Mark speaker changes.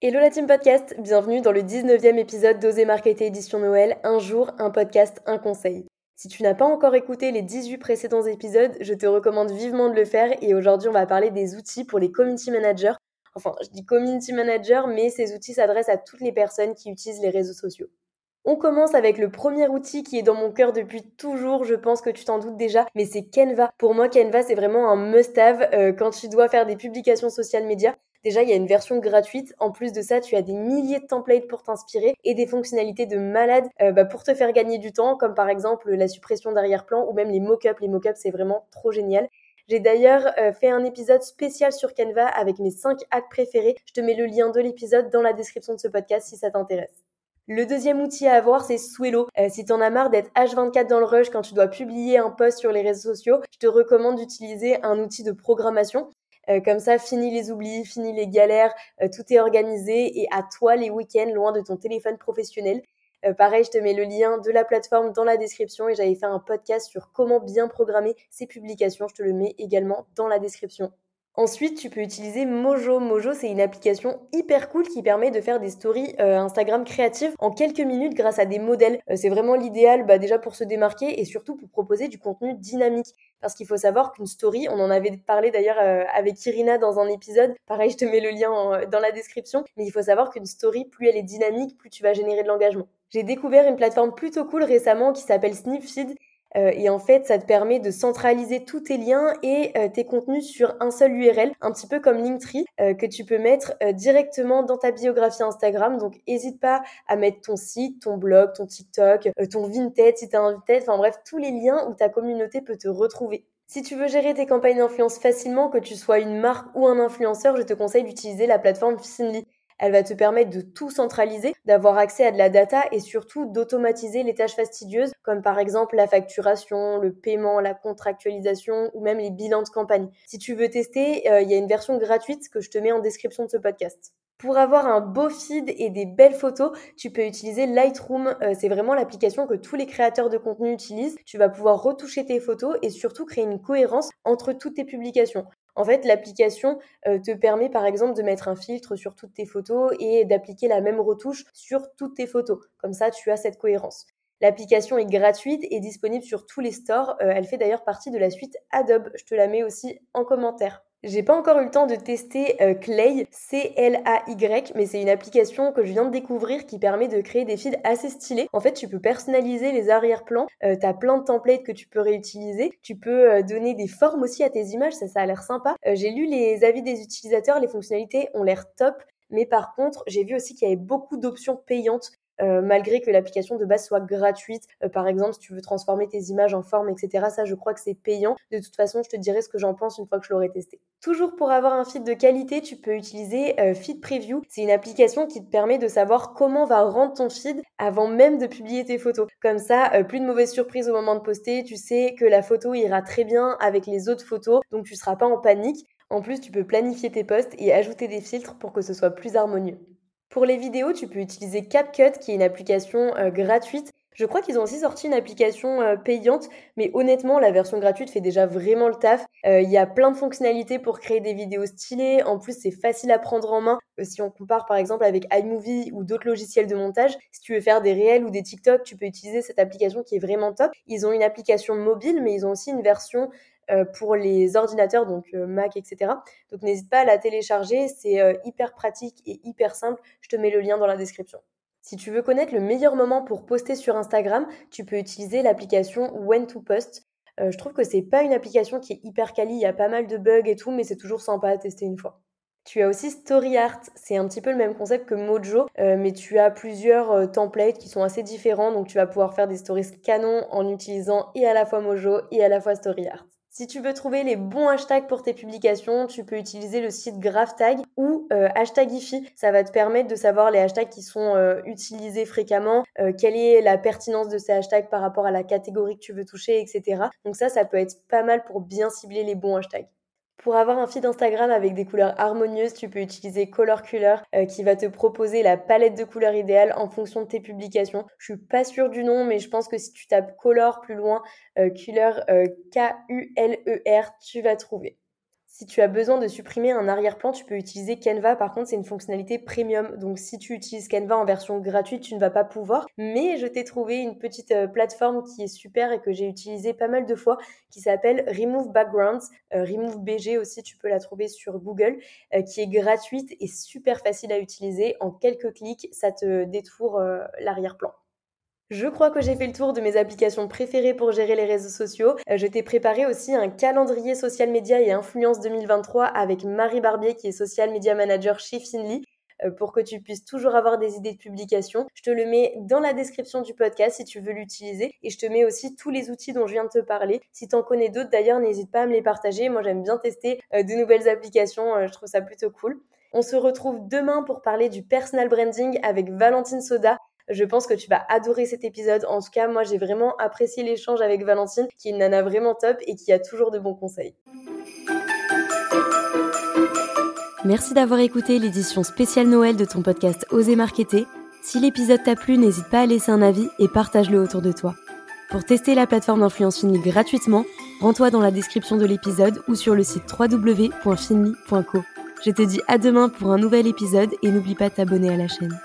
Speaker 1: Hello la team podcast, bienvenue dans le 19e épisode d'Oser Marketer édition Noël, un jour, un podcast, un conseil. Si tu n'as pas encore écouté les 18 précédents épisodes, je te recommande vivement de le faire et aujourd'hui on va parler des outils pour les community managers. Enfin, je dis community manager, mais ces outils s'adressent à toutes les personnes qui utilisent les réseaux sociaux. On commence avec le premier outil qui est dans mon cœur depuis toujours, je pense que tu t'en doutes déjà, mais c'est Canva. Pour moi, Canva, c'est vraiment un must-have euh, quand tu dois faire des publications social media. Déjà, il y a une version gratuite. En plus de ça, tu as des milliers de templates pour t'inspirer et des fonctionnalités de malade euh, bah, pour te faire gagner du temps, comme par exemple la suppression d'arrière-plan ou même les mock-ups. Les mock-ups, c'est vraiment trop génial. J'ai d'ailleurs euh, fait un épisode spécial sur Canva avec mes 5 hacks préférés. Je te mets le lien de l'épisode dans la description de ce podcast si ça t'intéresse. Le deuxième outil à avoir, c'est Swello. Euh, si t'en as marre d'être H24 dans le rush quand tu dois publier un post sur les réseaux sociaux, je te recommande d'utiliser un outil de programmation. Euh, comme ça, fini les oublis, fini les galères, euh, tout est organisé et à toi les week-ends loin de ton téléphone professionnel. Euh, pareil, je te mets le lien de la plateforme dans la description et j'avais fait un podcast sur comment bien programmer ces publications. Je te le mets également dans la description. Ensuite, tu peux utiliser Mojo. Mojo, c'est une application hyper cool qui permet de faire des stories euh, Instagram créatives en quelques minutes grâce à des modèles. Euh, c'est vraiment l'idéal bah, déjà pour se démarquer et surtout pour proposer du contenu dynamique. Parce qu'il faut savoir qu'une story, on en avait parlé d'ailleurs euh, avec Irina dans un épisode, pareil, je te mets le lien dans la description, mais il faut savoir qu'une story, plus elle est dynamique, plus tu vas générer de l'engagement. J'ai découvert une plateforme plutôt cool récemment qui s'appelle Snipfeed euh, et en fait, ça te permet de centraliser tous tes liens et euh, tes contenus sur un seul URL, un petit peu comme Linktree, euh, que tu peux mettre directement dans ta biographie Instagram. Donc, n'hésite pas à mettre ton site, ton blog, ton TikTok, ton Vinted si tu as un Vinted, enfin bref, tous les liens où ta communauté peut te retrouver. Si tu veux gérer tes campagnes d'influence facilement, que tu sois une marque ou un influenceur, je te conseille d'utiliser la plateforme Finly. Elle va te permettre de tout centraliser, d'avoir accès à de la data et surtout d'automatiser les tâches fastidieuses comme par exemple la facturation, le paiement, la contractualisation ou même les bilans de campagne. Si tu veux tester, euh, il y a une version gratuite que je te mets en description de ce podcast. Pour avoir un beau feed et des belles photos, tu peux utiliser Lightroom. Euh, c'est vraiment l'application que tous les créateurs de contenu utilisent. Tu vas pouvoir retoucher tes photos et surtout créer une cohérence entre toutes tes publications. En fait, l'application euh, te permet par exemple de mettre un filtre sur toutes tes photos et d'appliquer la même retouche sur toutes tes photos. Comme ça, tu as cette cohérence. L'application est gratuite et disponible sur tous les stores. Euh, elle fait d'ailleurs partie de la suite Adobe. Je te la mets aussi en commentaire. J'ai pas encore eu le temps de tester euh, Clay, C-L-A-Y, mais c'est une application que je viens de découvrir qui permet de créer des feeds assez stylés. En fait, tu peux personnaliser les arrière-plans, euh, t'as plein de templates que tu peux réutiliser, tu peux euh, donner des formes aussi à tes images, ça, ça a l'air sympa. J'ai lu les avis des utilisateurs, les fonctionnalités ont l'air top, mais par contre, j'ai vu aussi qu'il y avait beaucoup d'options payantes euh, malgré que l'application de base soit gratuite. Euh, par exemple, si tu veux transformer tes images en forme, etc. Ça, je crois que c'est payant. De toute façon, je te dirai ce que j'en pense une fois que je l'aurai testé. Toujours pour avoir un feed de qualité, tu peux utiliser euh, Feed Preview. C'est une application qui te permet de savoir comment va rendre ton feed avant même de publier tes photos. Comme ça, plus de mauvaises surprises au moment de poster. Tu sais que la photo ira très bien avec les autres photos, donc tu seras pas en panique. En plus, tu peux planifier tes posts et ajouter des filtres pour que ce soit plus harmonieux. Pour les vidéos, tu peux utiliser CapCut, qui est une application euh, gratuite. Je crois qu'ils ont aussi sorti une application euh, payante, mais honnêtement, la version gratuite fait déjà vraiment le taf. Euh, il y a plein de fonctionnalités pour créer des vidéos stylées. En plus, c'est facile à prendre en main. si on compare par exemple avec iMovie ou d'autres logiciels de montage, si tu veux faire des réels ou des TikTok, tu peux utiliser cette application qui est vraiment top. Ils ont une application mobile, mais ils ont aussi une version pour les ordinateurs, donc euh, Mac, etc. Donc n'hésite pas à la télécharger, c'est euh, hyper pratique et hyper simple. Je te mets le lien dans la description. Si tu veux connaître le meilleur moment pour poster sur Instagram, tu peux utiliser l'application When to Post. je trouve que c'est pas une application qui est hyper quali, il y a pas mal de bugs et tout, mais c'est toujours sympa à tester une fois. Tu as aussi StoryArt, c'est un petit peu le même concept que Mojo, mais tu as plusieurs templates qui sont assez différents, donc tu vas pouvoir faire des stories canon en utilisant et à la fois Mojo et à la fois StoryArt. Si tu veux trouver les bons hashtags pour tes publications, tu peux utiliser le site GraphTag ou euh, Hashtagify. Ça va te permettre de savoir les hashtags qui sont euh, utilisés fréquemment, euh, quelle est la pertinence de ces hashtags par rapport à la catégorie que tu veux toucher, etc. Donc ça, ça peut être pas mal pour bien cibler les bons hashtags. Pour avoir un feed Instagram avec des couleurs harmonieuses, tu peux utiliser Color Color qui va te proposer la palette de couleurs idéale en fonction de tes publications. Je suis pas sûre du nom, mais je pense que si tu tapes Color plus loin, Color K-U-L-E-R, tu vas trouver. Si tu as besoin de supprimer un arrière-plan, tu peux utiliser Canva. Par contre, c'est une fonctionnalité premium. Donc, si tu utilises Canva en version gratuite, tu ne vas pas pouvoir. Mais je t'ai trouvé une petite euh, plateforme qui est super et que j'ai utilisée pas mal de fois qui s'appelle Remove Backgrounds. Euh, Remove BG aussi, tu peux la trouver sur Google, euh, qui est gratuite et super facile à utiliser. En quelques clics, ça te détourne l'arrière-plan. Je crois que j'ai fait le tour de mes applications préférées pour gérer les réseaux sociaux. Euh, je t'ai préparé aussi un calendrier social media et influence 2023 avec Marie Barbier qui est social media manager chez Finly euh, pour que tu puisses toujours avoir des idées de publication. Je te le mets dans la description du podcast si tu veux l'utiliser et je te mets aussi tous les outils dont je viens de te parler. Si tu en connais d'autres d'ailleurs, n'hésite pas à me les partager. Moi j'aime bien tester euh, de nouvelles applications, je trouve ça plutôt cool. On se retrouve demain pour parler du personal branding avec Valentine Soda. Je pense que tu vas adorer cet épisode. En tout cas, moi, j'ai vraiment apprécié l'échange avec Valentine, qui est une nana vraiment top et qui a toujours de bons conseils.
Speaker 2: Merci d'avoir écouté l'édition spéciale Noël de ton podcast Oser Marketer. Si l'épisode t'a plu, n'hésite pas à laisser un avis et partage-le autour de toi. Pour tester la plateforme d'influence Finly gratuitement, rends-toi dans la description de l'épisode ou sur le site www.finly.co. Je te dis à demain pour un nouvel épisode et n'oublie pas de t'abonner à la chaîne.